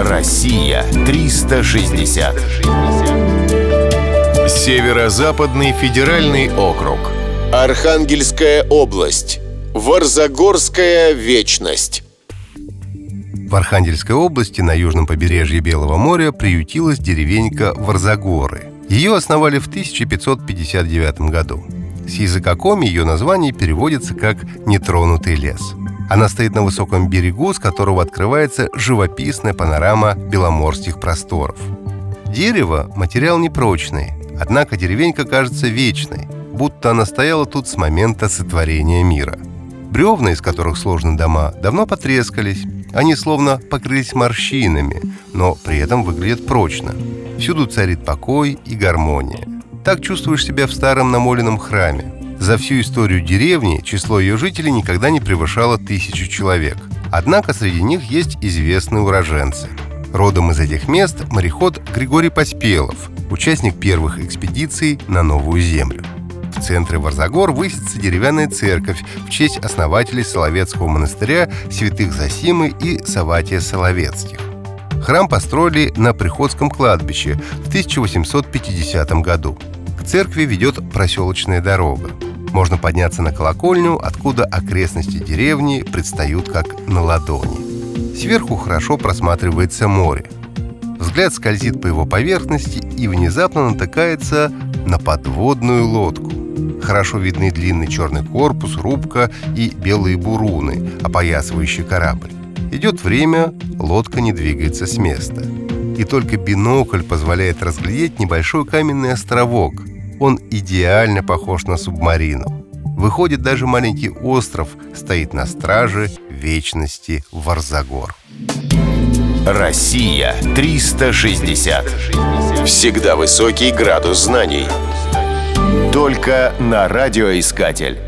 Россия 360. Северо-западный федеральный округ. Архангельская область. Варзагорская вечность. В Архангельской области на южном побережье Белого моря приютилась деревенька Варзагоры. Ее основали в 1559 году. С языка коми ее название переводится как «нетронутый лес». Она стоит на высоком берегу, с которого открывается живописная панорама беломорских просторов. Дерево – материал непрочный, однако деревенька кажется вечной, будто она стояла тут с момента сотворения мира. Бревна, из которых сложены дома, давно потрескались, они словно покрылись морщинами, но при этом выглядят прочно. Всюду царит покой и гармония. Так чувствуешь себя в старом намоленном храме, за всю историю деревни число ее жителей никогда не превышало тысячу человек. Однако среди них есть известные уроженцы. Родом из этих мест мореход Григорий Поспелов, участник первых экспедиций на Новую Землю. В центре Варзагор высится деревянная церковь в честь основателей Соловецкого монастыря святых Засимы и Саватия Соловецких. Храм построили на Приходском кладбище в 1850 году. К церкви ведет проселочная дорога. Можно подняться на колокольню, откуда окрестности деревни предстают как на ладони. Сверху хорошо просматривается море. Взгляд скользит по его поверхности и внезапно натыкается на подводную лодку. Хорошо видны длинный черный корпус, рубка и белые буруны, опоясывающие корабль. Идет время, лодка не двигается с места. И только бинокль позволяет разглядеть небольшой каменный островок – он идеально похож на субмарину. Выходит, даже маленький остров стоит на страже вечности Варзагор. Россия 360. Всегда высокий градус знаний. Только на радиоискатель.